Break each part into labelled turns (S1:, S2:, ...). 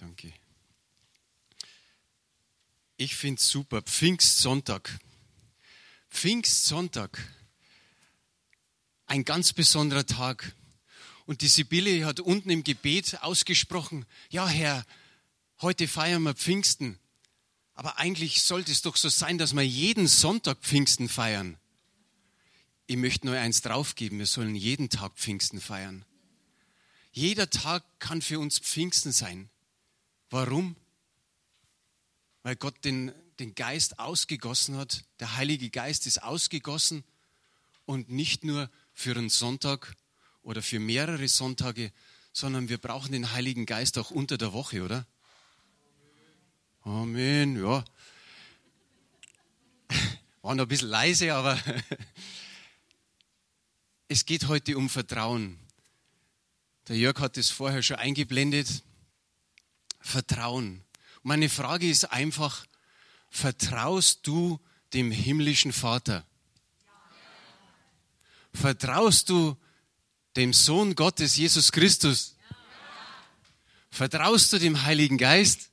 S1: Danke. Ich finde es super. Pfingstsonntag. Pfingstsonntag. Ein ganz besonderer Tag. Und die Sibylle hat unten im Gebet ausgesprochen, ja Herr, heute feiern wir Pfingsten. Aber eigentlich sollte es doch so sein, dass wir jeden Sonntag Pfingsten feiern. Ich möchte nur eins draufgeben, wir sollen jeden Tag Pfingsten feiern. Jeder Tag kann für uns Pfingsten sein. Warum? Weil Gott den, den Geist ausgegossen hat. Der Heilige Geist ist ausgegossen und nicht nur für einen Sonntag oder für mehrere Sonntage, sondern wir brauchen den Heiligen Geist auch unter der Woche, oder? Amen, ja. War noch ein bisschen leise, aber es geht heute um Vertrauen. Der Jörg hat es vorher schon eingeblendet. Vertrauen. Meine Frage ist einfach, vertraust du dem himmlischen Vater? Vertraust du dem Sohn Gottes, Jesus Christus? Vertraust du dem Heiligen Geist?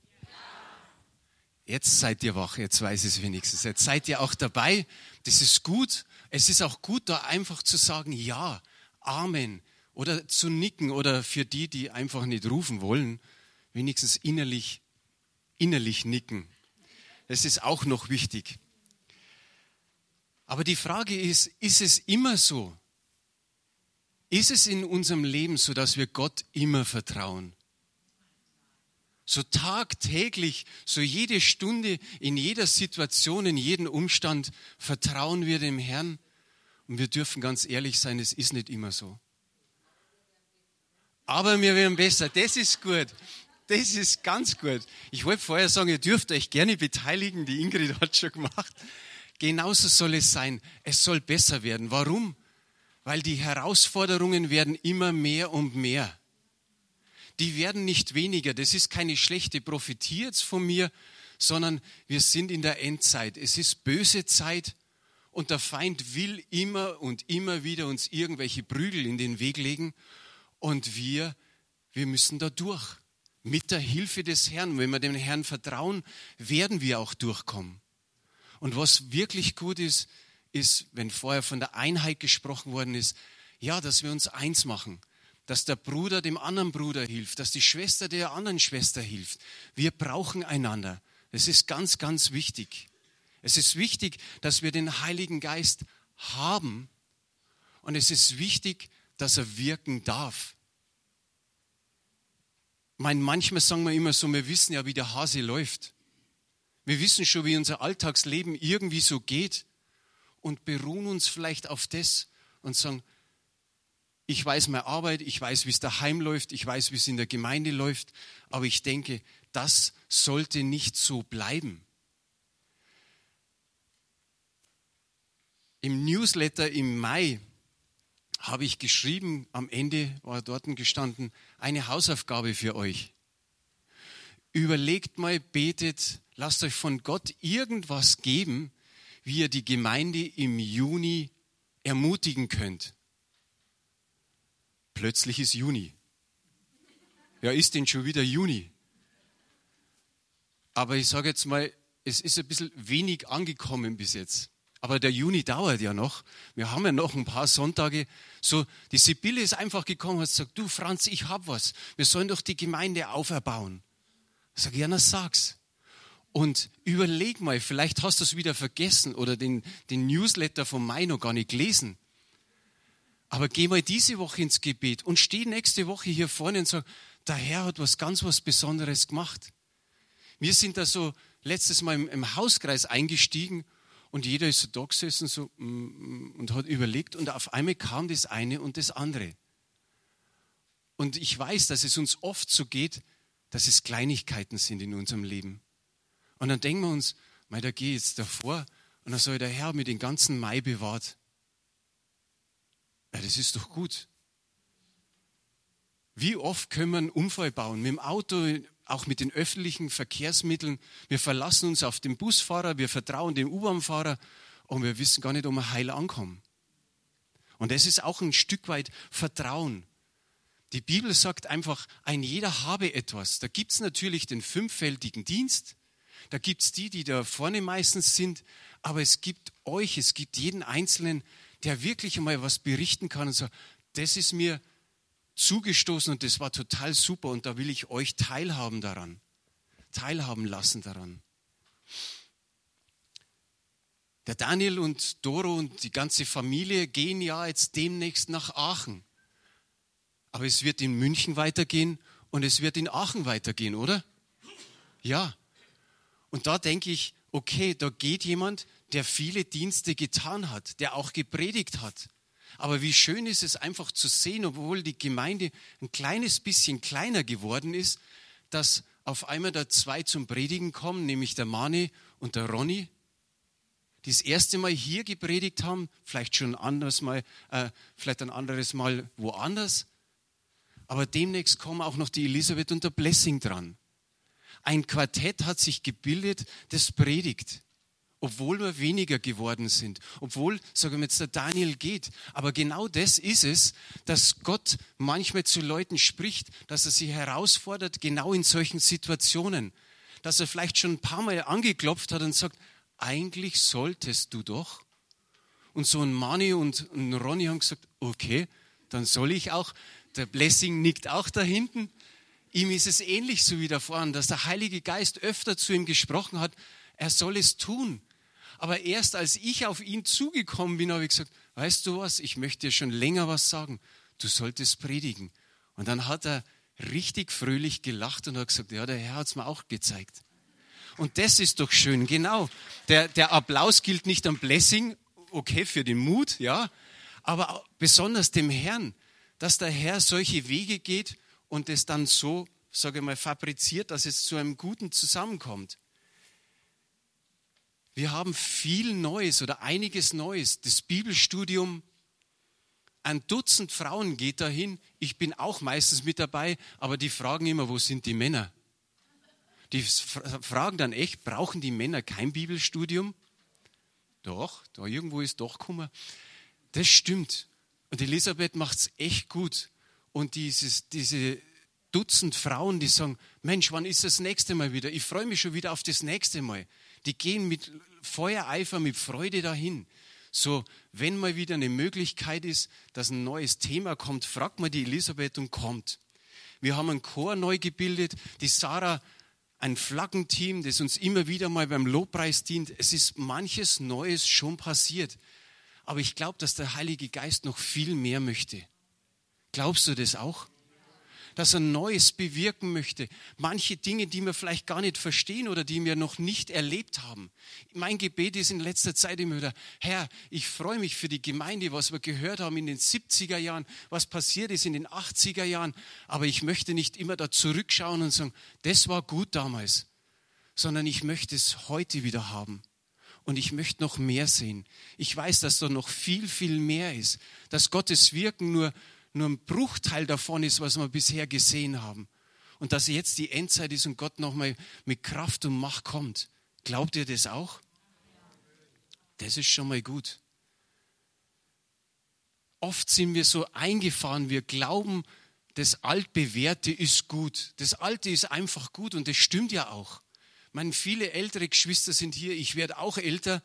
S1: Jetzt seid ihr wach, jetzt weiß es wenigstens. Jetzt seid ihr auch dabei. Das ist gut. Es ist auch gut, da einfach zu sagen, ja, Amen. Oder zu nicken oder für die, die einfach nicht rufen wollen, wenigstens innerlich, innerlich nicken. Das ist auch noch wichtig. Aber die Frage ist, ist es immer so? Ist es in unserem Leben so, dass wir Gott immer vertrauen? So tagtäglich, so jede Stunde, in jeder Situation, in jedem Umstand vertrauen wir dem Herrn. Und wir dürfen ganz ehrlich sein, es ist nicht immer so. Aber wir werden besser, das ist gut. Das ist ganz gut. Ich wollte vorher sagen, ihr dürft euch gerne beteiligen. Die Ingrid hat schon gemacht. Genauso soll es sein. Es soll besser werden. Warum? Weil die Herausforderungen werden immer mehr und mehr. Die werden nicht weniger. Das ist keine schlechte Prophetie jetzt von mir, sondern wir sind in der Endzeit. Es ist böse Zeit und der Feind will immer und immer wieder uns irgendwelche Prügel in den Weg legen und wir, wir müssen da durch mit der Hilfe des Herrn. Wenn wir dem Herrn vertrauen, werden wir auch durchkommen. Und was wirklich gut ist, ist, wenn vorher von der Einheit gesprochen worden ist, ja, dass wir uns eins machen, dass der Bruder dem anderen Bruder hilft, dass die Schwester der anderen Schwester hilft. Wir brauchen einander. Es ist ganz, ganz wichtig. Es ist wichtig, dass wir den Heiligen Geist haben und es ist wichtig, dass er wirken darf meine, manchmal sagen wir immer so, wir wissen ja, wie der Hase läuft. Wir wissen schon, wie unser Alltagsleben irgendwie so geht und beruhen uns vielleicht auf das und sagen, ich weiß meine Arbeit, ich weiß, wie es daheim läuft, ich weiß, wie es in der Gemeinde läuft, aber ich denke, das sollte nicht so bleiben. Im Newsletter im Mai habe ich geschrieben, am Ende war dort gestanden, eine Hausaufgabe für euch. Überlegt mal, betet, lasst euch von Gott irgendwas geben, wie ihr die Gemeinde im Juni ermutigen könnt. Plötzlich ist Juni. Ja, ist denn schon wieder Juni? Aber ich sage jetzt mal, es ist ein bisschen wenig angekommen bis jetzt. Aber der Juni dauert ja noch. Wir haben ja noch ein paar Sonntage. So, die Sibylle ist einfach gekommen und hat gesagt, du Franz, ich hab was. Wir sollen doch die Gemeinde auferbauen. Ich sage, ja, na sag's. Und überleg mal, vielleicht hast du es wieder vergessen oder den, den Newsletter vom Mai noch gar nicht gelesen. Aber geh mal diese Woche ins Gebet und steh nächste Woche hier vorne und sag, der Herr hat was ganz was Besonderes gemacht. Wir sind da so letztes Mal im, im Hauskreis eingestiegen und jeder ist so da gesessen so, mm, mm, und hat überlegt und auf einmal kam das eine und das andere. Und ich weiß, dass es uns oft so geht, dass es Kleinigkeiten sind in unserem Leben. Und dann denken wir uns, mei, da gehe ich jetzt davor und dann soll der Herr mir den ganzen Mai bewahrt. Ja, das ist doch gut. Wie oft können wir einen Unfall bauen? Mit dem Auto auch mit den öffentlichen Verkehrsmitteln. Wir verlassen uns auf den Busfahrer, wir vertrauen dem U-Bahn-Fahrer und wir wissen gar nicht, ob wir heil ankommen. Und das ist auch ein Stück weit Vertrauen. Die Bibel sagt einfach, ein jeder habe etwas. Da gibt es natürlich den fünffältigen Dienst, da gibt es die, die da vorne meistens sind, aber es gibt euch, es gibt jeden Einzelnen, der wirklich einmal was berichten kann und sagt, das ist mir zugestoßen und das war total super und da will ich euch teilhaben daran, teilhaben lassen daran. Der Daniel und Doro und die ganze Familie gehen ja jetzt demnächst nach Aachen. Aber es wird in München weitergehen und es wird in Aachen weitergehen, oder? Ja. Und da denke ich, okay, da geht jemand, der viele Dienste getan hat, der auch gepredigt hat. Aber wie schön ist es einfach zu sehen, obwohl die Gemeinde ein kleines bisschen kleiner geworden ist, dass auf einmal da zwei zum Predigen kommen, nämlich der Mani und der Ronny die das erste Mal hier gepredigt haben, vielleicht schon ein anderes Mal, äh, vielleicht ein anderes Mal woanders. Aber demnächst kommen auch noch die Elisabeth und der Blessing dran. Ein Quartett hat sich gebildet, das predigt. Obwohl wir weniger geworden sind, obwohl, sagen wir jetzt, der Daniel geht. Aber genau das ist es, dass Gott manchmal zu Leuten spricht, dass er sie herausfordert, genau in solchen Situationen. Dass er vielleicht schon ein paar Mal angeklopft hat und sagt, eigentlich solltest du doch. Und so ein Mani und ein Ronny haben gesagt, okay, dann soll ich auch. Der Blessing nickt auch da hinten. Ihm ist es ähnlich so widerfahren, dass der Heilige Geist öfter zu ihm gesprochen hat, er soll es tun. Aber erst als ich auf ihn zugekommen bin, habe ich gesagt, weißt du was, ich möchte dir schon länger was sagen. Du solltest predigen. Und dann hat er richtig fröhlich gelacht und hat gesagt, ja, der Herr hat es mir auch gezeigt. Und das ist doch schön, genau. Der, der Applaus gilt nicht am Blessing, okay, für den Mut, ja, aber besonders dem Herrn, dass der Herr solche Wege geht und es dann so, sage ich mal, fabriziert, dass es zu einem Guten zusammenkommt. Wir haben viel Neues oder einiges Neues. Das Bibelstudium, ein Dutzend Frauen geht dahin. Ich bin auch meistens mit dabei, aber die fragen immer, wo sind die Männer? Die fragen dann echt, brauchen die Männer kein Bibelstudium? Doch, da irgendwo ist doch Kummer. Das stimmt. Und Elisabeth macht es echt gut. Und dieses, diese Dutzend Frauen, die sagen, Mensch, wann ist das nächste Mal wieder? Ich freue mich schon wieder auf das nächste Mal. Die gehen mit Feuereifer, mit Freude dahin. So, wenn mal wieder eine Möglichkeit ist, dass ein neues Thema kommt, fragt mal die Elisabeth und kommt. Wir haben einen Chor neu gebildet. Die Sarah ein Flaggenteam, das uns immer wieder mal beim Lobpreis dient. Es ist manches Neues schon passiert. Aber ich glaube, dass der Heilige Geist noch viel mehr möchte. Glaubst du das auch? Dass er Neues bewirken möchte. Manche Dinge, die wir vielleicht gar nicht verstehen oder die wir noch nicht erlebt haben. Mein Gebet ist in letzter Zeit immer wieder, Herr, ich freue mich für die Gemeinde, was wir gehört haben in den 70er Jahren, was passiert ist in den 80er Jahren. Aber ich möchte nicht immer da zurückschauen und sagen, das war gut damals, sondern ich möchte es heute wieder haben. Und ich möchte noch mehr sehen. Ich weiß, dass da noch viel, viel mehr ist. Dass Gottes Wirken nur nur ein Bruchteil davon ist, was wir bisher gesehen haben. Und dass jetzt die Endzeit ist und Gott nochmal mit Kraft und Macht kommt. Glaubt ihr das auch? Das ist schon mal gut. Oft sind wir so eingefahren, wir glauben, das Altbewährte ist gut. Das Alte ist einfach gut und das stimmt ja auch. Ich meine, viele ältere Geschwister sind hier, ich werde auch älter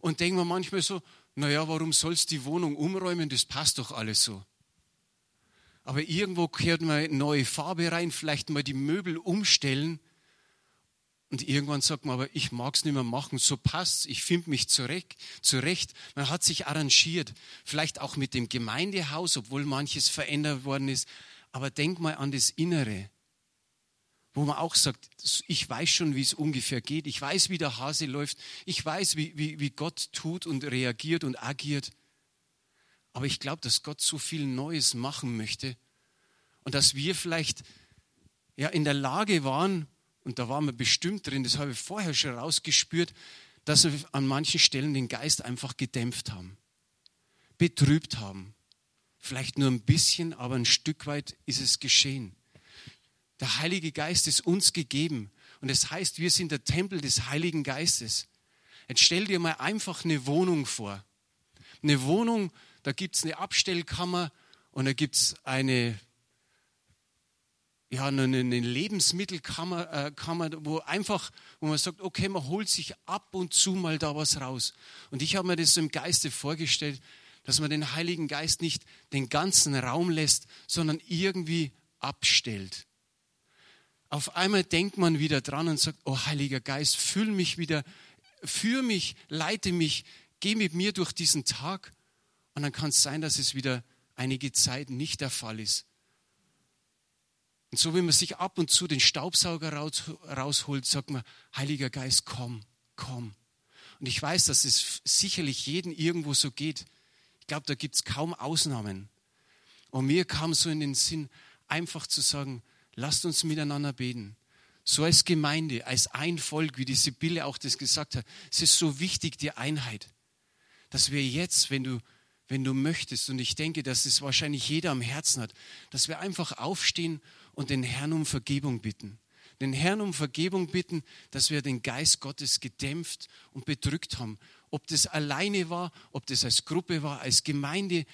S1: und denken wir manchmal so, naja, warum sollst du die Wohnung umräumen? Das passt doch alles so. Aber irgendwo kehrt man neue Farbe rein, vielleicht mal die Möbel umstellen. Und irgendwann sagt man, aber ich mag es nicht mehr machen, so passt's, ich finde mich zurecht, zurecht. Man hat sich arrangiert, vielleicht auch mit dem Gemeindehaus, obwohl manches verändert worden ist. Aber denk mal an das Innere, wo man auch sagt, ich weiß schon, wie es ungefähr geht, ich weiß, wie der Hase läuft, ich weiß, wie, wie, wie Gott tut und reagiert und agiert. Aber ich glaube, dass Gott so viel Neues machen möchte und dass wir vielleicht ja in der Lage waren, und da waren wir bestimmt drin, das habe ich vorher schon rausgespürt, dass wir an manchen Stellen den Geist einfach gedämpft haben, betrübt haben. Vielleicht nur ein bisschen, aber ein Stück weit ist es geschehen. Der Heilige Geist ist uns gegeben und das heißt, wir sind der Tempel des Heiligen Geistes. Jetzt stell dir mal einfach eine Wohnung vor. Eine Wohnung, da gibt es eine Abstellkammer und da gibt es eine ja, eine, Lebensmittelkammer, äh, Kammer, wo einfach, wo man sagt, okay, man holt sich ab und zu mal da was raus. Und ich habe mir das so im Geiste vorgestellt, dass man den Heiligen Geist nicht den ganzen Raum lässt, sondern irgendwie abstellt. Auf einmal denkt man wieder dran und sagt, oh Heiliger Geist, füll mich wieder, führ mich, leite mich, geh mit mir durch diesen Tag. Und dann kann es sein, dass es wieder einige Zeit nicht der Fall ist. Und so wie man sich ab und zu den Staubsauger raus, rausholt, sagt man, Heiliger Geist, komm, komm. Und ich weiß, dass es sicherlich jeden irgendwo so geht. Ich glaube, da gibt es kaum Ausnahmen. Und mir kam so in den Sinn, einfach zu sagen, lasst uns miteinander beten. So als Gemeinde, als ein Volk, wie die Sibylle auch das gesagt hat. Es ist so wichtig, die Einheit. Dass wir jetzt, wenn du, wenn du möchtest, und ich denke, dass es wahrscheinlich jeder am Herzen hat, dass wir einfach aufstehen und den Herrn um Vergebung bitten. Den Herrn um Vergebung bitten, dass wir den Geist Gottes gedämpft und bedrückt haben. Ob das alleine war, ob das als Gruppe war, als Gemeinde,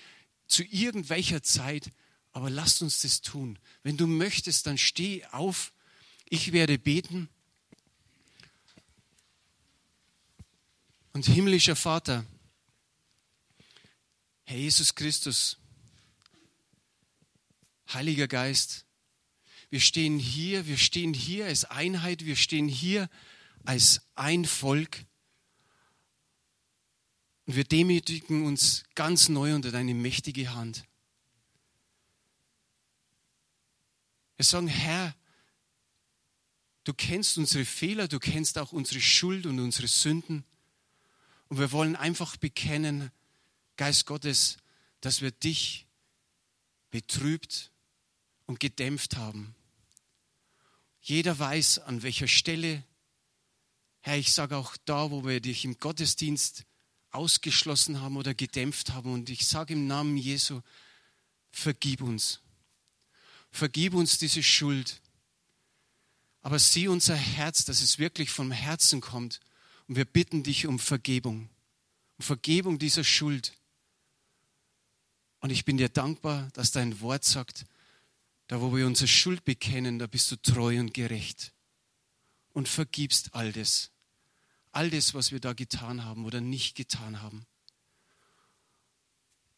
S1: zu irgendwelcher Zeit. Aber lasst uns das tun. Wenn du möchtest, dann steh auf. Ich werde beten. Und himmlischer Vater, Herr Jesus Christus, Heiliger Geist, wir stehen hier, wir stehen hier als Einheit, wir stehen hier als ein Volk. Und wir demütigen uns ganz neu unter deine mächtige Hand. Wir sagen, Herr, du kennst unsere Fehler, du kennst auch unsere Schuld und unsere Sünden. Und wir wollen einfach bekennen, Geist Gottes, dass wir dich betrübt und gedämpft haben. Jeder weiß, an welcher Stelle. Herr, ich sage auch da, wo wir dich im Gottesdienst ausgeschlossen haben oder gedämpft haben. Und ich sage im Namen Jesu, vergib uns. Vergib uns diese Schuld. Aber sieh unser Herz, dass es wirklich vom Herzen kommt. Und wir bitten dich um Vergebung. Um Vergebung dieser Schuld. Und ich bin dir dankbar, dass dein Wort sagt, da, wo wir unsere Schuld bekennen, da bist du treu und gerecht und vergibst all das. All das, was wir da getan haben oder nicht getan haben.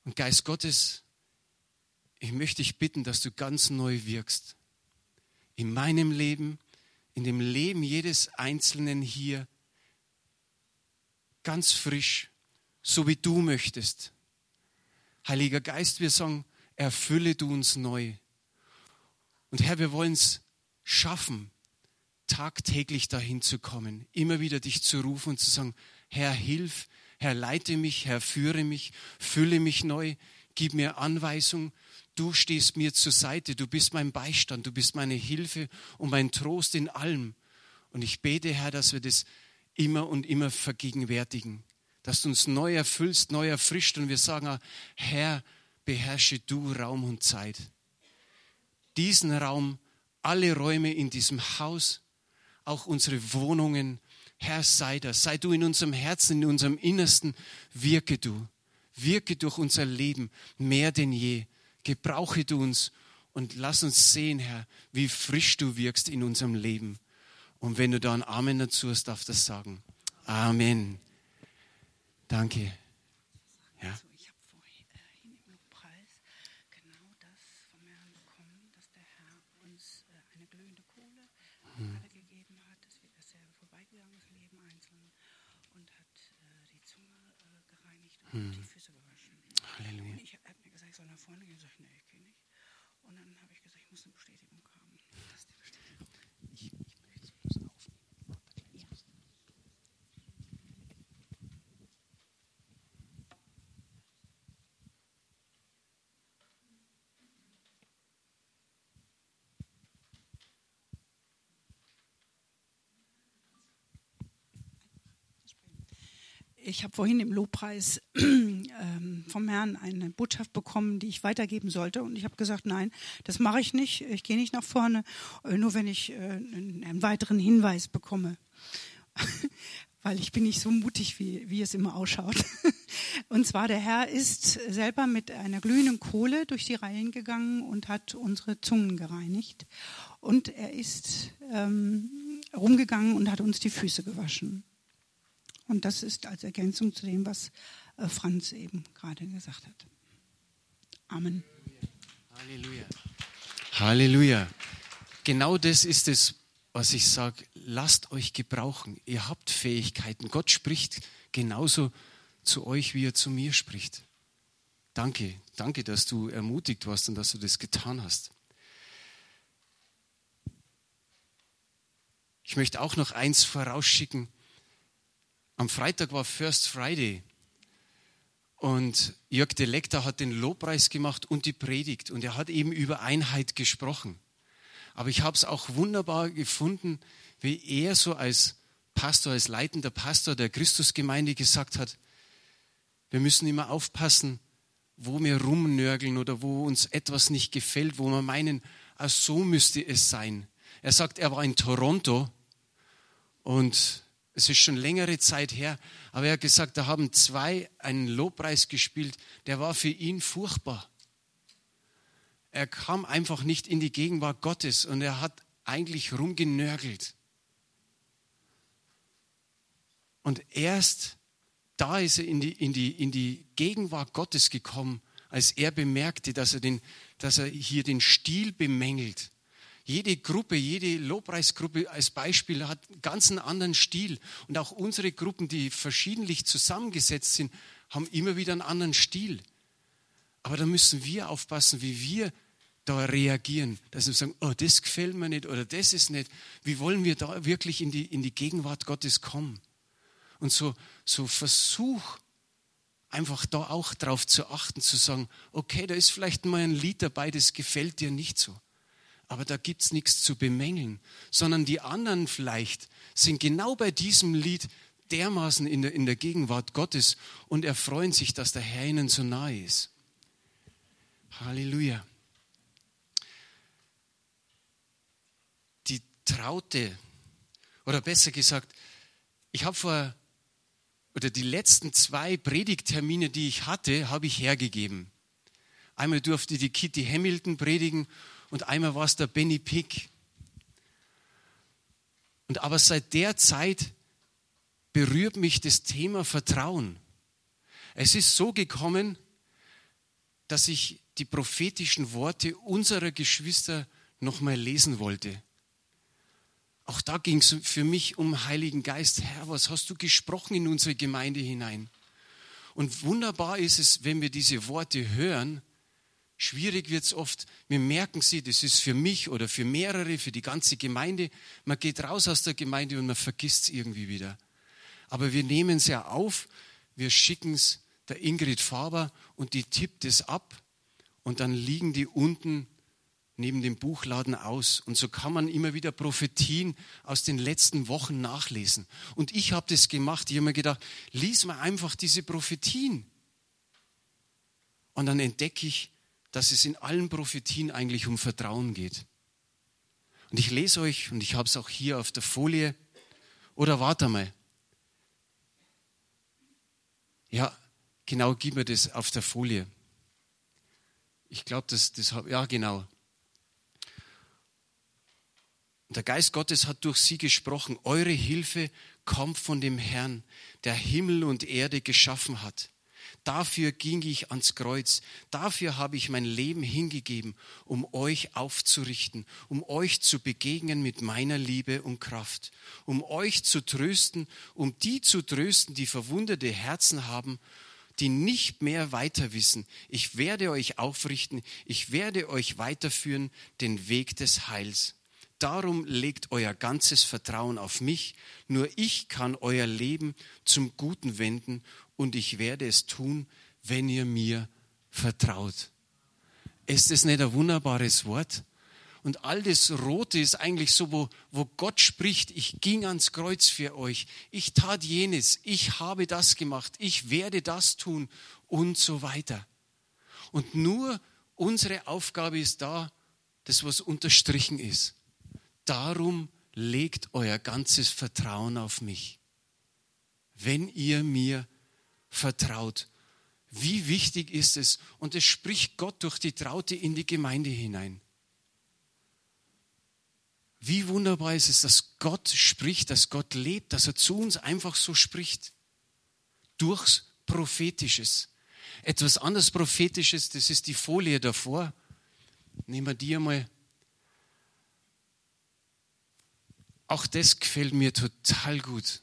S1: Und Geist Gottes, ich möchte dich bitten, dass du ganz neu wirkst. In meinem Leben, in dem Leben jedes Einzelnen hier, ganz frisch, so wie du möchtest. Heiliger Geist, wir sagen, erfülle du uns neu. Und Herr, wir wollen es schaffen, tagtäglich dahin zu kommen, immer wieder dich zu rufen und zu sagen, Herr, hilf, Herr, leite mich, Herr, führe mich, fülle mich neu, gib mir Anweisung, du stehst mir zur Seite, du bist mein Beistand, du bist meine Hilfe und mein Trost in allem. Und ich bete, Herr, dass wir das immer und immer vergegenwärtigen, dass du uns neu erfüllst, neu erfrischt und wir sagen, Herr, beherrsche du Raum und Zeit diesen Raum, alle Räume in diesem Haus, auch unsere Wohnungen. Herr, sei das, sei du in unserem Herzen, in unserem Innersten, wirke du, wirke durch unser Leben mehr denn je. Gebrauche du uns und lass uns sehen, Herr, wie frisch du wirkst in unserem Leben. Und wenn du da ein Amen dazu hast, darf das sagen. Amen. Danke. Ja.
S2: hm. die Füße gewaschen. Halleluja. Und ich habe mir gesagt, ich soll nach vorne gehen. Ich sage, nee, ich gehe nicht. Und dann habe ich gesagt, ich muss eine Bestätigung haben. Das ist die Bestätigung. Ich, ich möchte es aufnehmen. Ja. Ich habe vorhin im Lobpreis ähm, vom Herrn eine Botschaft bekommen, die ich weitergeben sollte. Und ich habe gesagt, nein, das mache ich nicht. Ich gehe nicht nach vorne, äh, nur wenn ich äh, einen weiteren Hinweis bekomme. Weil ich bin nicht so mutig, wie, wie es immer ausschaut. Und zwar der Herr ist selber mit einer glühenden Kohle durch die Reihen gegangen und hat unsere Zungen gereinigt. Und er ist ähm, rumgegangen und hat uns die Füße gewaschen. Und das ist als Ergänzung zu dem, was äh, Franz eben gerade gesagt hat. Amen.
S1: Halleluja. Halleluja. Genau das ist es, was ich sage. Lasst euch gebrauchen. Ihr habt Fähigkeiten. Gott spricht genauso zu euch, wie er zu mir spricht. Danke, danke, dass du ermutigt warst und dass du das getan hast. Ich möchte auch noch eins vorausschicken. Am Freitag war First Friday und Jörg de Lekter hat den Lobpreis gemacht und die Predigt und er hat eben über Einheit gesprochen. Aber ich habe es auch wunderbar gefunden, wie er so als Pastor, als leitender Pastor der Christusgemeinde gesagt hat, wir müssen immer aufpassen, wo wir rumnörgeln oder wo uns etwas nicht gefällt, wo wir meinen, ah, so müsste es sein. Er sagt, er war in Toronto und es ist schon längere Zeit her, aber er hat gesagt, da haben zwei einen Lobpreis gespielt, der war für ihn furchtbar. Er kam einfach nicht in die Gegenwart Gottes und er hat eigentlich rumgenörgelt. Und erst da ist er in die, in die, in die Gegenwart Gottes gekommen, als er bemerkte, dass er, den, dass er hier den Stil bemängelt. Jede Gruppe, jede Lobpreisgruppe als Beispiel hat einen ganz anderen Stil. Und auch unsere Gruppen, die verschiedentlich zusammengesetzt sind, haben immer wieder einen anderen Stil. Aber da müssen wir aufpassen, wie wir da reagieren. Dass wir sagen, oh, das gefällt mir nicht oder das ist nicht. Wie wollen wir da wirklich in die, in die Gegenwart Gottes kommen? Und so, so Versuch, einfach da auch drauf zu achten, zu sagen, okay, da ist vielleicht mal ein Lied dabei, das gefällt dir nicht so. Aber da gibt es nichts zu bemängeln, sondern die anderen vielleicht sind genau bei diesem Lied dermaßen in der, in der Gegenwart Gottes und erfreuen sich, dass der Herr ihnen so nahe ist. Halleluja. Die Traute, oder besser gesagt, ich habe vor oder die letzten zwei Predigtermine, die ich hatte, habe ich hergegeben. Einmal durfte die Kitty Hamilton predigen und einmal war es der Benny Pick. Und aber seit der Zeit berührt mich das Thema Vertrauen. Es ist so gekommen, dass ich die prophetischen Worte unserer Geschwister nochmal lesen wollte. Auch da ging es für mich um Heiligen Geist. Herr, was hast du gesprochen in unsere Gemeinde hinein? Und wunderbar ist es, wenn wir diese Worte hören. Schwierig wird es oft. Wir merken sie, das ist für mich oder für mehrere, für die ganze Gemeinde. Man geht raus aus der Gemeinde und man vergisst es irgendwie wieder. Aber wir nehmen es ja auf, wir schicken es der Ingrid Faber und die tippt es ab und dann liegen die unten neben dem Buchladen aus. Und so kann man immer wieder Prophetien aus den letzten Wochen nachlesen. Und ich habe das gemacht. Ich habe mir gedacht, lies mal einfach diese Prophetien. Und dann entdecke ich, dass es in allen Prophetien eigentlich um Vertrauen geht. Und ich lese euch, und ich habe es auch hier auf der Folie, oder warte mal. Ja, genau, gib mir das auf der Folie. Ich glaube, das, das, ja genau. Der Geist Gottes hat durch sie gesprochen. Eure Hilfe kommt von dem Herrn, der Himmel und Erde geschaffen hat. Dafür ging ich ans Kreuz. Dafür habe ich mein Leben hingegeben, um euch aufzurichten, um euch zu begegnen mit meiner Liebe und Kraft, um euch zu trösten, um die zu trösten, die verwundete Herzen haben, die nicht mehr weiter wissen. Ich werde euch aufrichten, ich werde euch weiterführen, den Weg des Heils. Darum legt euer ganzes Vertrauen auf mich. Nur ich kann euer Leben zum Guten wenden und ich werde es tun, wenn ihr mir vertraut. Ist es nicht ein wunderbares Wort? Und all das Rote ist eigentlich so, wo, wo Gott spricht, ich ging ans Kreuz für euch, ich tat jenes, ich habe das gemacht, ich werde das tun und so weiter. Und nur unsere Aufgabe ist da, das, was unterstrichen ist. Darum legt euer ganzes Vertrauen auf mich. Wenn ihr mir vertraut. Wie wichtig ist es? Und es spricht Gott durch die Traute in die Gemeinde hinein. Wie wunderbar ist es, dass Gott spricht, dass Gott lebt, dass er zu uns einfach so spricht. Durchs Prophetisches. Etwas anderes Prophetisches, das ist die Folie davor. Nehmen wir die einmal. Auch das gefällt mir total gut.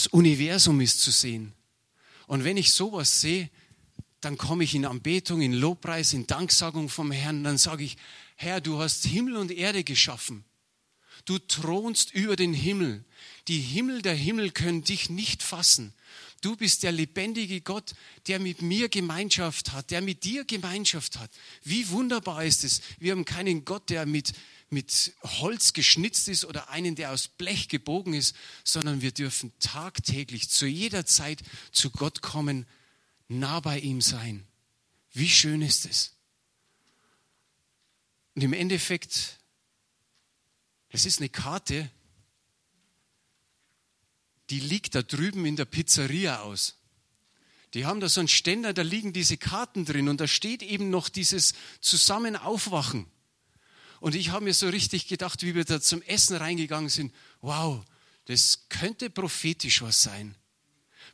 S1: Das Universum ist zu sehen. Und wenn ich sowas sehe, dann komme ich in Anbetung, in Lobpreis, in Danksagung vom Herrn. Dann sage ich, Herr, du hast Himmel und Erde geschaffen. Du thronst über den Himmel. Die Himmel der Himmel können dich nicht fassen. Du bist der lebendige Gott, der mit mir Gemeinschaft hat, der mit dir Gemeinschaft hat. Wie wunderbar ist es. Wir haben keinen Gott, der mit, mit Holz geschnitzt ist oder einen, der aus Blech gebogen ist, sondern wir dürfen tagtäglich zu jeder Zeit zu Gott kommen, nah bei ihm sein. Wie schön ist es. Und im Endeffekt, es ist eine Karte, die liegt da drüben in der Pizzeria aus. Die haben da so einen Ständer, da liegen diese Karten drin und da steht eben noch dieses Zusammenaufwachen. Und ich habe mir so richtig gedacht, wie wir da zum Essen reingegangen sind, wow, das könnte prophetisch was sein.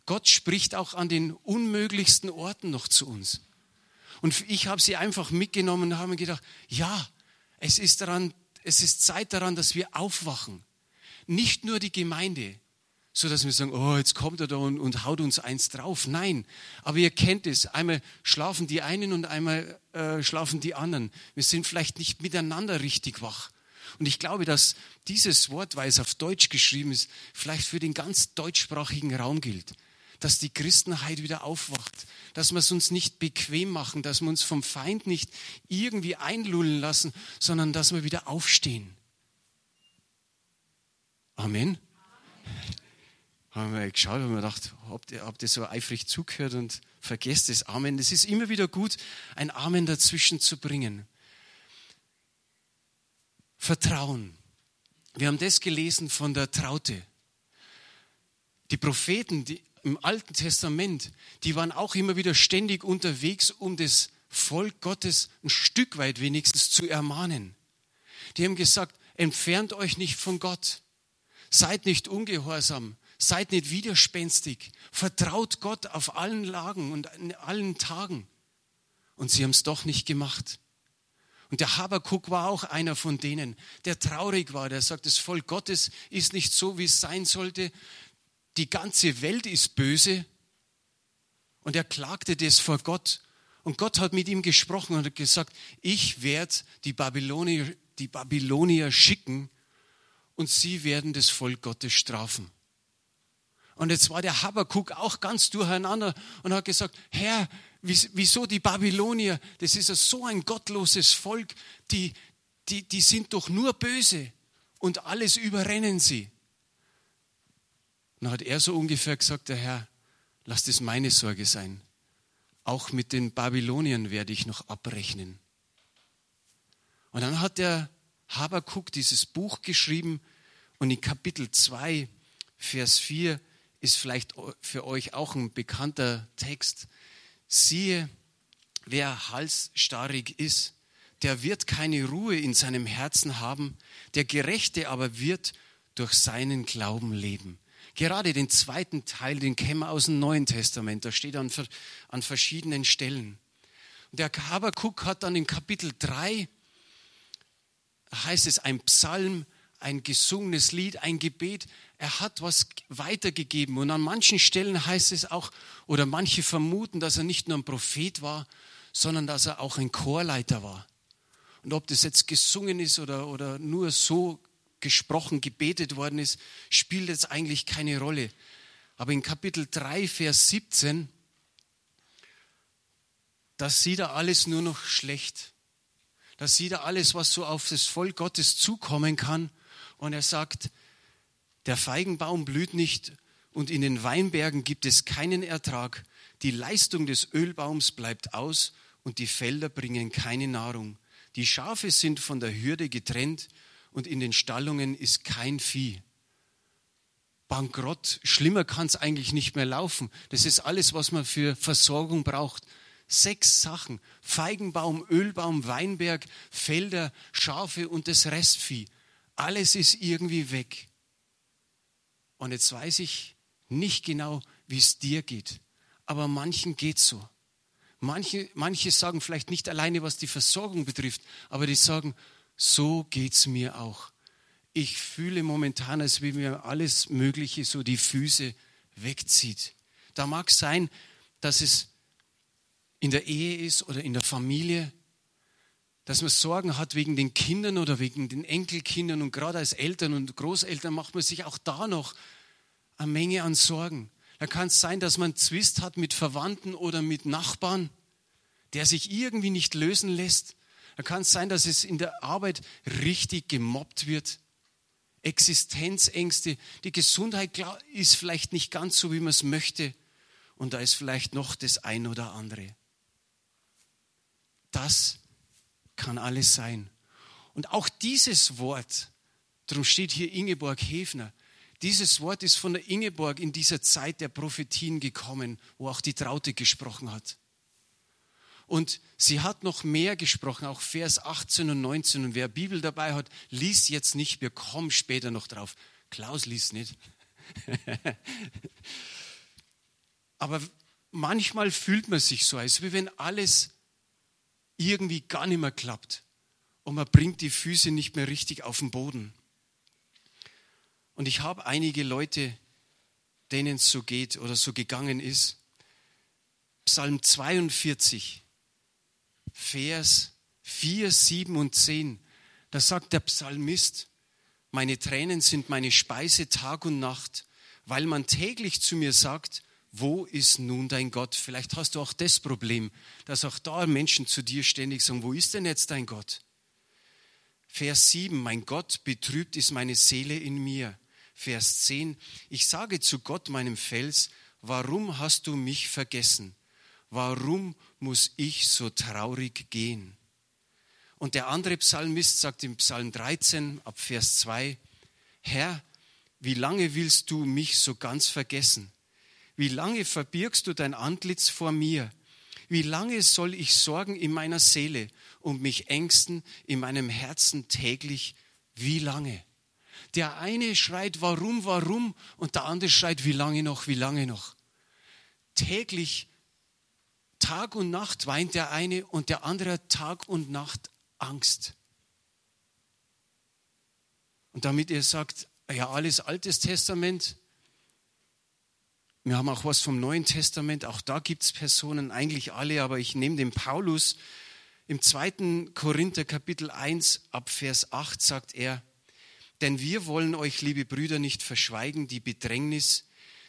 S1: Gott spricht auch an den unmöglichsten Orten noch zu uns. Und ich habe sie einfach mitgenommen und habe mir gedacht, ja, es ist, daran, es ist Zeit daran, dass wir aufwachen. Nicht nur die Gemeinde, so dass wir sagen, oh, jetzt kommt er da und, und haut uns eins drauf. Nein, aber ihr kennt es. Einmal schlafen die einen und einmal äh, schlafen die anderen. Wir sind vielleicht nicht miteinander richtig wach. Und ich glaube, dass dieses Wort, weil es auf Deutsch geschrieben ist, vielleicht für den ganz deutschsprachigen Raum gilt. Dass die Christenheit wieder aufwacht, dass wir es uns nicht bequem machen, dass wir uns vom Feind nicht irgendwie einlullen lassen, sondern dass wir wieder aufstehen. Amen haben wir geschaut und gedacht, habt ihr, habt ihr so eifrig zugehört und vergesst es. Amen. Es ist immer wieder gut, ein Amen dazwischen zu bringen. Vertrauen. Wir haben das gelesen von der Traute. Die Propheten die im Alten Testament, die waren auch immer wieder ständig unterwegs, um das Volk Gottes ein Stück weit wenigstens zu ermahnen. Die haben gesagt, entfernt euch nicht von Gott. Seid nicht ungehorsam, Seid nicht widerspenstig. Vertraut Gott auf allen Lagen und in allen Tagen. Und sie haben es doch nicht gemacht. Und der Habakuk war auch einer von denen, der traurig war, der sagt, das Volk Gottes ist nicht so, wie es sein sollte. Die ganze Welt ist böse. Und er klagte das vor Gott. Und Gott hat mit ihm gesprochen und hat gesagt, ich werde die Babylonier, die Babylonier schicken und sie werden das Volk Gottes strafen. Und jetzt war der Habakuk auch ganz durcheinander und hat gesagt, Herr, wieso die Babylonier? Das ist so ein gottloses Volk, die, die, die sind doch nur böse und alles überrennen sie. dann hat er so ungefähr gesagt, der Herr, lass das meine Sorge sein. Auch mit den Babyloniern werde ich noch abrechnen. Und dann hat der Habakuk dieses Buch geschrieben und in Kapitel 2, Vers 4 ist vielleicht für euch auch ein bekannter Text. Siehe, wer halsstarrig ist, der wird keine Ruhe in seinem Herzen haben, der Gerechte aber wird durch seinen Glauben leben. Gerade den zweiten Teil, den kennen wir aus dem Neuen Testament, da steht an, an verschiedenen Stellen. Und der Habakuk hat dann in Kapitel 3, heißt es ein Psalm, ein gesungenes Lied, ein Gebet. Er hat was weitergegeben. Und an manchen Stellen heißt es auch, oder manche vermuten, dass er nicht nur ein Prophet war, sondern dass er auch ein Chorleiter war. Und ob das jetzt gesungen ist oder, oder nur so gesprochen, gebetet worden ist, spielt jetzt eigentlich keine Rolle. Aber in Kapitel 3, Vers 17, da sieht er alles nur noch schlecht. Da sieht er alles, was so auf das Volk Gottes zukommen kann und er sagt, der Feigenbaum blüht nicht und in den Weinbergen gibt es keinen Ertrag. Die Leistung des Ölbaums bleibt aus und die Felder bringen keine Nahrung. Die Schafe sind von der Hürde getrennt und in den Stallungen ist kein Vieh. bankrott. Schlimmer kann es eigentlich nicht mehr laufen. Das ist alles, was man für Versorgung braucht. Sechs Sachen. Feigenbaum, Ölbaum, Weinberg, Felder, Schafe und das Restvieh. Alles ist irgendwie weg. Und jetzt weiß ich nicht genau, wie es dir geht. Aber manchen geht so. Manche, manche sagen vielleicht nicht alleine, was die Versorgung betrifft, aber die sagen, so geht es mir auch. Ich fühle momentan, als wie mir alles Mögliche so die Füße wegzieht. Da mag sein, dass es in der Ehe ist oder in der Familie, dass man Sorgen hat wegen den Kindern oder wegen den Enkelkindern und gerade als Eltern und Großeltern macht man sich auch da noch eine Menge an Sorgen. Da kann es sein, dass man Zwist hat mit Verwandten oder mit Nachbarn, der sich irgendwie nicht lösen lässt. Da kann es sein, dass es in der Arbeit richtig gemobbt wird. Existenzängste, die Gesundheit ist vielleicht nicht ganz so, wie man es möchte. Und da ist vielleicht noch das ein oder andere. Das kann alles sein. Und auch dieses Wort, darum steht hier Ingeborg Hefner, dieses Wort ist von der Ingeborg in dieser Zeit der Prophetien gekommen, wo auch die Traute gesprochen hat. Und sie hat noch mehr gesprochen, auch Vers 18 und 19. Und wer Bibel dabei hat, liest jetzt nicht, wir kommen später noch drauf. Klaus liest nicht. Aber manchmal fühlt man sich so, als wenn alles irgendwie gar nicht mehr klappt und man bringt die Füße nicht mehr richtig auf den Boden. Und ich habe einige Leute, denen es so geht oder so gegangen ist. Psalm 42, Vers 4, 7 und 10. Da sagt der Psalmist, meine Tränen sind meine Speise Tag und Nacht, weil man täglich zu mir sagt, wo ist nun dein Gott? Vielleicht hast du auch das Problem, dass auch da Menschen zu dir ständig sagen, wo ist denn jetzt dein Gott? Vers 7, mein Gott, betrübt ist meine Seele in mir. Vers 10, ich sage zu Gott, meinem Fels, warum hast du mich vergessen? Warum muss ich so traurig gehen? Und der andere Psalmist sagt im Psalm 13 ab Vers 2, Herr, wie lange willst du mich so ganz vergessen? Wie lange verbirgst du dein Antlitz vor mir? Wie lange soll ich sorgen in meiner Seele und mich ängsten in meinem Herzen täglich? Wie lange? Der eine schreit, warum, warum? Und der andere schreit, wie lange noch, wie lange noch? Täglich, Tag und Nacht weint der eine und der andere Tag und Nacht Angst. Und damit ihr sagt, ja, alles Altes Testament, wir haben auch was vom Neuen Testament, auch da gibt es Personen, eigentlich alle, aber ich nehme den Paulus. Im zweiten Korinther Kapitel 1 ab Vers 8 sagt er, denn wir wollen euch, liebe Brüder, nicht verschweigen, die Bedrängnis,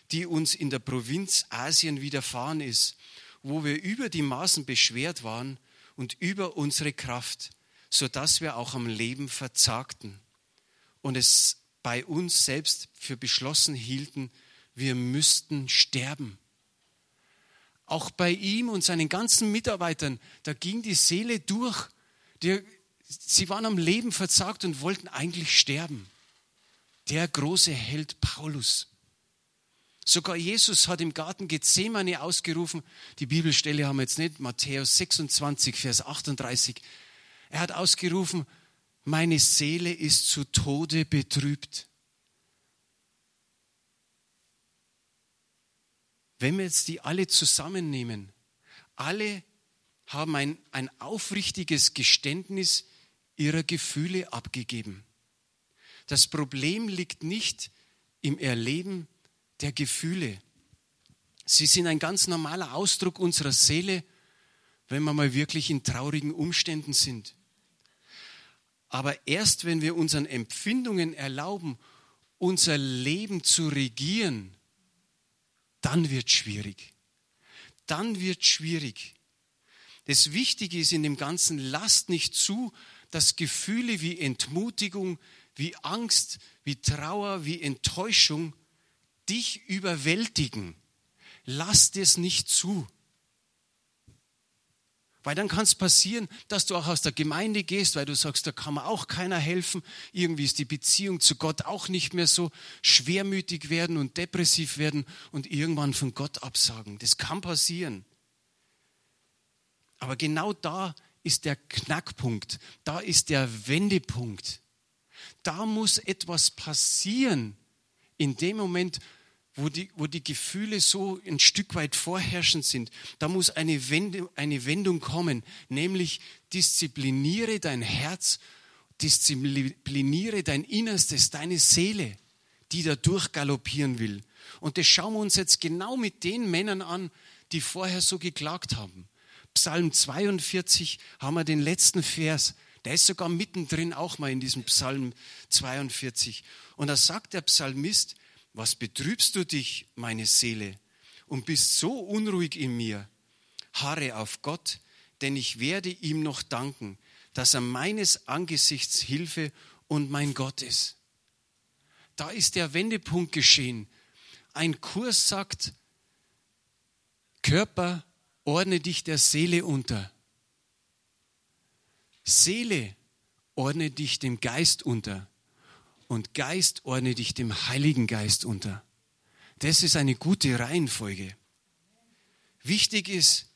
S1: die uns in der Provinz Asien widerfahren ist, wo wir über die Maßen beschwert waren und über unsere Kraft, so dass wir auch am Leben verzagten und es bei uns selbst für beschlossen hielten, wir müssten sterben. Auch bei ihm und seinen ganzen Mitarbeitern, da ging die Seele durch. Die, sie waren am Leben verzagt und wollten eigentlich sterben. Der große Held Paulus. Sogar Jesus hat im Garten Gethsemane ausgerufen, die Bibelstelle haben wir jetzt nicht, Matthäus 26, Vers 38. Er hat ausgerufen, meine Seele ist zu Tode betrübt. Wenn wir jetzt die alle zusammennehmen, alle haben ein, ein aufrichtiges Geständnis ihrer Gefühle abgegeben. Das Problem liegt nicht im Erleben der Gefühle. Sie sind ein ganz normaler Ausdruck unserer Seele, wenn wir mal wirklich in traurigen Umständen sind. Aber erst wenn wir unseren Empfindungen erlauben, unser Leben zu regieren, dann wird schwierig. Dann wird schwierig. Das Wichtige ist in dem Ganzen, lasst nicht zu, dass Gefühle wie Entmutigung, wie Angst, wie Trauer, wie Enttäuschung dich überwältigen. Lasst es nicht zu. Weil dann kann es passieren, dass du auch aus der Gemeinde gehst, weil du sagst, da kann mir auch keiner helfen. Irgendwie ist die Beziehung zu Gott auch nicht mehr so schwermütig werden und depressiv werden und irgendwann von Gott absagen. Das kann passieren. Aber genau da ist der Knackpunkt, da ist der Wendepunkt. Da muss etwas passieren in dem Moment, wo die, wo die Gefühle so ein Stück weit vorherrschend sind, da muss eine Wendung, eine Wendung kommen, nämlich diszipliniere dein Herz, diszipliniere dein Innerstes, deine Seele, die da durchgaloppieren will. Und das schauen wir uns jetzt genau mit den Männern an, die vorher so geklagt haben. Psalm 42 haben wir den letzten Vers. Der ist sogar mittendrin auch mal in diesem Psalm 42. Und da sagt der Psalmist, was betrübst du dich, meine Seele, und bist so unruhig in mir? Harre auf Gott, denn ich werde ihm noch danken, dass er meines Angesichts Hilfe und mein Gott ist. Da ist der Wendepunkt geschehen. Ein Kurs sagt, Körper, ordne dich der Seele unter. Seele, ordne dich dem Geist unter und Geist ordne dich dem Heiligen Geist unter. Das ist eine gute Reihenfolge. Wichtig ist,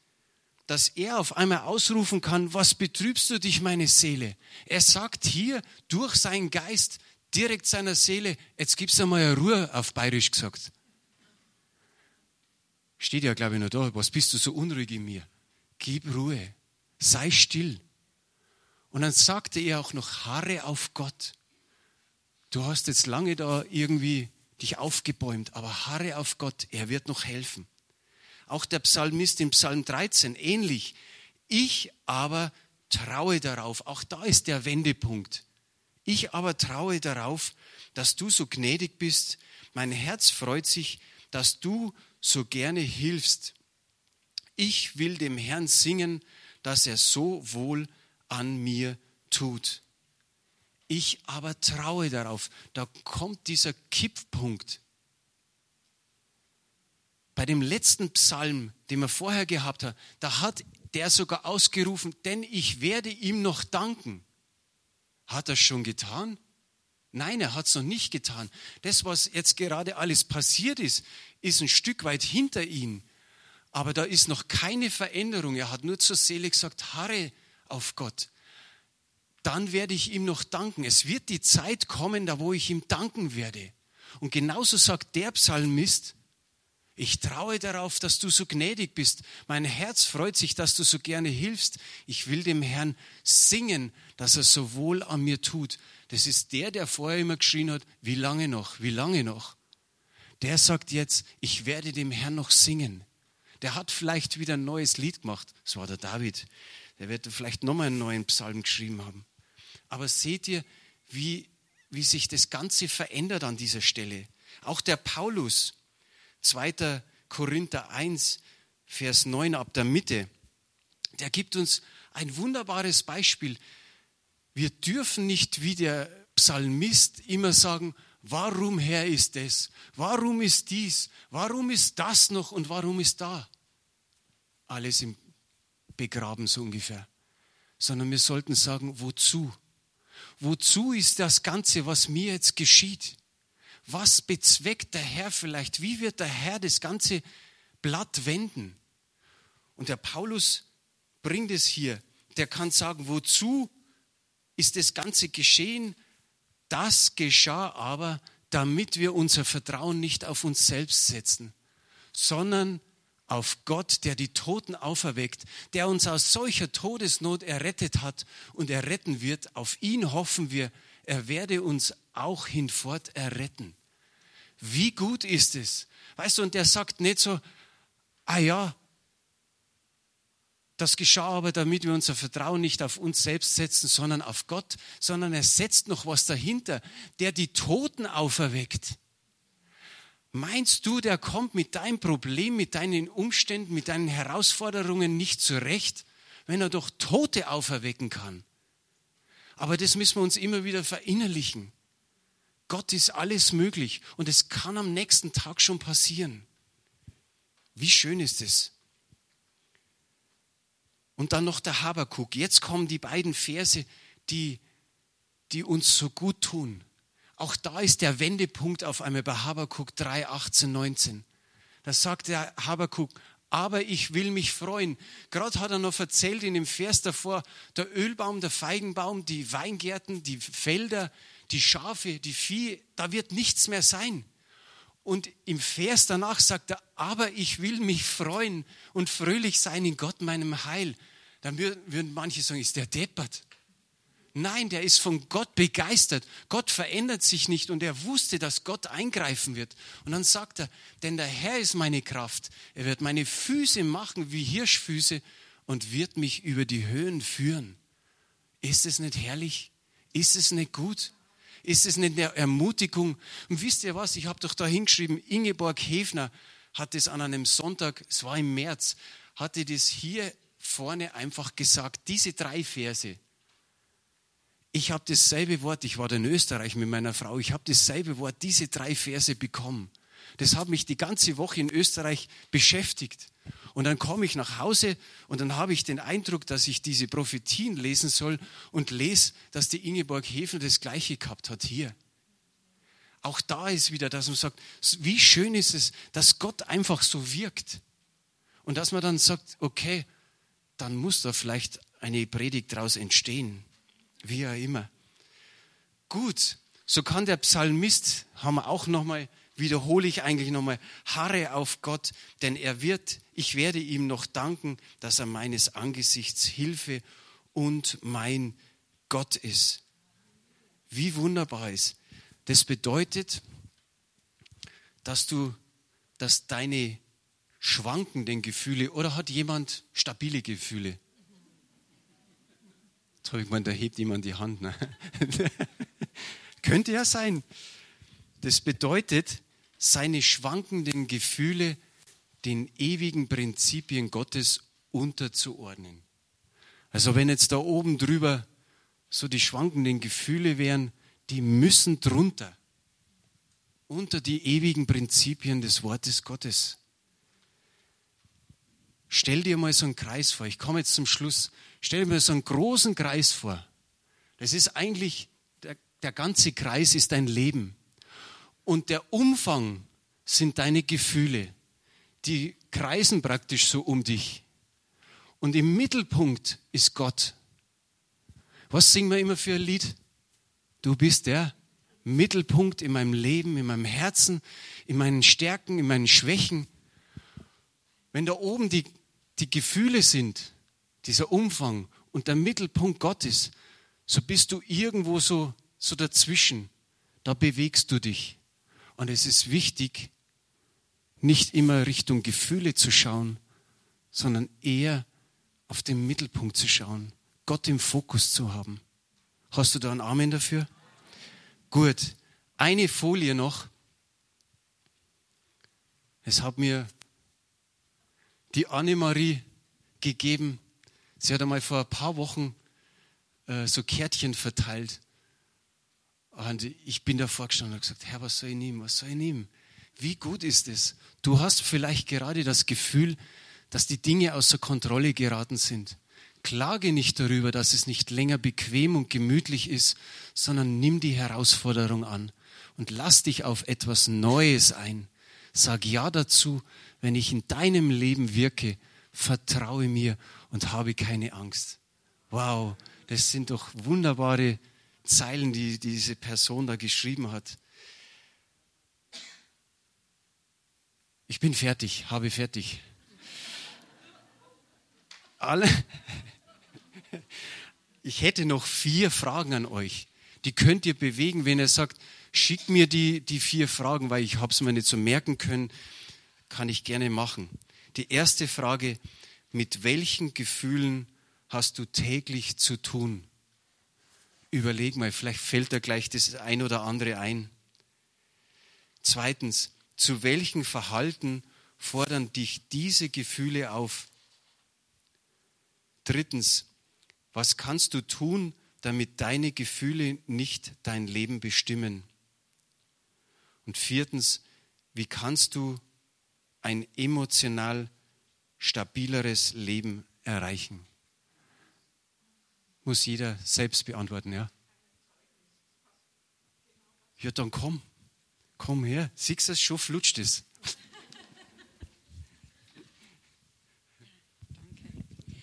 S1: dass er auf einmal ausrufen kann, was betrübst du dich, meine Seele? Er sagt hier durch seinen Geist direkt seiner Seele, jetzt gibt's einmal Ruhe auf Bayerisch gesagt. Steht ja, glaube ich, noch da, was bist du so unruhig in mir? Gib Ruhe, sei still. Und dann sagte er auch noch, harre auf Gott. Du hast jetzt lange da irgendwie dich aufgebäumt, aber harre auf Gott, er wird noch helfen. Auch der Psalmist im Psalm 13 ähnlich. Ich aber traue darauf, auch da ist der Wendepunkt. Ich aber traue darauf, dass du so gnädig bist. Mein Herz freut sich, dass du so gerne hilfst. Ich will dem Herrn singen, dass er so wohl an mir tut. Ich aber traue darauf. Da kommt dieser Kipppunkt. Bei dem letzten Psalm, den wir vorher gehabt haben, da hat der sogar ausgerufen, denn ich werde ihm noch danken. Hat er schon getan? Nein, er hat es noch nicht getan. Das, was jetzt gerade alles passiert ist, ist ein Stück weit hinter ihm. Aber da ist noch keine Veränderung. Er hat nur zur Seele gesagt, harre auf Gott dann werde ich ihm noch danken. Es wird die Zeit kommen, da wo ich ihm danken werde. Und genauso sagt der Psalmist, ich traue darauf, dass du so gnädig bist. Mein Herz freut sich, dass du so gerne hilfst. Ich will dem Herrn singen, dass er so wohl an mir tut. Das ist der, der vorher immer geschrien hat, wie lange noch, wie lange noch. Der sagt jetzt, ich werde dem Herrn noch singen. Der hat vielleicht wieder ein neues Lied gemacht. Das war der David. Der wird vielleicht nochmal einen neuen Psalm geschrieben haben. Aber seht ihr, wie, wie sich das Ganze verändert an dieser Stelle. Auch der Paulus, 2. Korinther 1, Vers 9 ab der Mitte, der gibt uns ein wunderbares Beispiel. Wir dürfen nicht wie der Psalmist immer sagen, warum Herr ist das? Warum ist dies? Warum ist das noch und warum ist da? Alles im Begraben so ungefähr. Sondern wir sollten sagen, wozu? Wozu ist das Ganze, was mir jetzt geschieht? Was bezweckt der Herr vielleicht? Wie wird der Herr das ganze Blatt wenden? Und der Paulus bringt es hier. Der kann sagen, wozu ist das Ganze geschehen? Das geschah aber, damit wir unser Vertrauen nicht auf uns selbst setzen, sondern auf Gott, der die Toten auferweckt, der uns aus solcher Todesnot errettet hat und erretten wird. Auf ihn hoffen wir, er werde uns auch hinfort erretten. Wie gut ist es? Weißt du, und der sagt nicht so, ah ja, das geschah aber, damit wir unser Vertrauen nicht auf uns selbst setzen, sondern auf Gott, sondern er setzt noch was dahinter, der die Toten auferweckt. Meinst du, der kommt mit deinem Problem, mit deinen Umständen, mit deinen Herausforderungen nicht zurecht, wenn er doch Tote auferwecken kann? Aber das müssen wir uns immer wieder verinnerlichen. Gott ist alles möglich und es kann am nächsten Tag schon passieren. Wie schön ist es? Und dann noch der Habakuk. Jetzt kommen die beiden Verse, die, die uns so gut tun. Auch da ist der Wendepunkt auf einmal bei Habakuk 3, 18, 19. Da sagt der Habakuk, aber ich will mich freuen. Gerade hat er noch erzählt in dem Vers davor, der Ölbaum, der Feigenbaum, die Weingärten, die Felder, die Schafe, die Vieh, da wird nichts mehr sein. Und im Vers danach sagt er, aber ich will mich freuen und fröhlich sein in Gott, meinem Heil. Dann würden manche sagen, ist der deppert. Nein, der ist von Gott begeistert. Gott verändert sich nicht und er wusste, dass Gott eingreifen wird. Und dann sagt er, denn der Herr ist meine Kraft. Er wird meine Füße machen wie Hirschfüße und wird mich über die Höhen führen. Ist es nicht herrlich? Ist es nicht gut? Ist es nicht eine Ermutigung? Und wisst ihr was? Ich habe doch da hingeschrieben, Ingeborg Hefner hat es an einem Sonntag, es war im März, hatte das hier vorne einfach gesagt, diese drei Verse. Ich habe dasselbe Wort, ich war in Österreich mit meiner Frau, ich habe dasselbe Wort, diese drei Verse bekommen. Das hat mich die ganze Woche in Österreich beschäftigt. Und dann komme ich nach Hause und dann habe ich den Eindruck, dass ich diese Prophetien lesen soll und lese, dass die Ingeborg Hefner das Gleiche gehabt hat hier. Auch da ist wieder, dass man sagt, wie schön ist es, dass Gott einfach so wirkt. Und dass man dann sagt, okay, dann muss da vielleicht eine Predigt daraus entstehen. Wie auch immer. Gut, so kann der Psalmist, haben wir auch nochmal, wiederhole ich eigentlich nochmal, harre auf Gott, denn er wird, ich werde ihm noch danken, dass er meines Angesichts Hilfe und mein Gott ist. Wie wunderbar ist. Das bedeutet, dass du, dass deine schwankenden Gefühle oder hat jemand stabile Gefühle? Habe ich gemeint, da hebt jemand die Hand. Ne? Könnte ja sein. Das bedeutet, seine schwankenden Gefühle den ewigen Prinzipien Gottes unterzuordnen. Also wenn jetzt da oben drüber so die schwankenden Gefühle wären, die müssen drunter, unter die ewigen Prinzipien des Wortes Gottes. Stell dir mal so einen Kreis vor. Ich komme jetzt zum Schluss. Stell dir so einen großen Kreis vor. Das ist eigentlich, der, der ganze Kreis ist dein Leben. Und der Umfang sind deine Gefühle. Die kreisen praktisch so um dich. Und im Mittelpunkt ist Gott. Was singen wir immer für ein Lied? Du bist der Mittelpunkt in meinem Leben, in meinem Herzen, in meinen Stärken, in meinen Schwächen. Wenn da oben die die Gefühle sind, dieser Umfang und der Mittelpunkt Gottes, so bist du irgendwo so, so dazwischen. Da bewegst du dich. Und es ist wichtig, nicht immer Richtung Gefühle zu schauen, sondern eher auf den Mittelpunkt zu schauen, Gott im Fokus zu haben. Hast du da einen Amen dafür? Gut, eine Folie noch. Es hat mir die Annemarie gegeben. Sie hat einmal vor ein paar Wochen äh, so Kärtchen verteilt. Und ich bin davor gestanden und gesagt, Herr, was soll ich nehmen? Was soll ich nehmen? Wie gut ist es? Du hast vielleicht gerade das Gefühl, dass die Dinge außer Kontrolle geraten sind. Klage nicht darüber, dass es nicht länger bequem und gemütlich ist, sondern nimm die Herausforderung an und lass dich auf etwas Neues ein. Sag Ja dazu, wenn ich in deinem Leben wirke, vertraue mir und habe keine Angst. Wow, das sind doch wunderbare Zeilen, die diese Person da geschrieben hat. Ich bin fertig, habe fertig. Alle. Ich hätte noch vier Fragen an euch. Die könnt ihr bewegen, wenn ihr sagt, schickt mir die, die vier Fragen, weil ich habe es mir nicht so merken können kann ich gerne machen. Die erste Frage, mit welchen Gefühlen hast du täglich zu tun? Überleg mal, vielleicht fällt da gleich das ein oder andere ein. Zweitens, zu welchem Verhalten fordern dich diese Gefühle auf? Drittens, was kannst du tun, damit deine Gefühle nicht dein Leben bestimmen? Und viertens, wie kannst du ein emotional stabileres Leben erreichen? Muss jeder selbst beantworten, ja? Ja, dann komm. Komm her. Siehst du es schon? Flutscht es.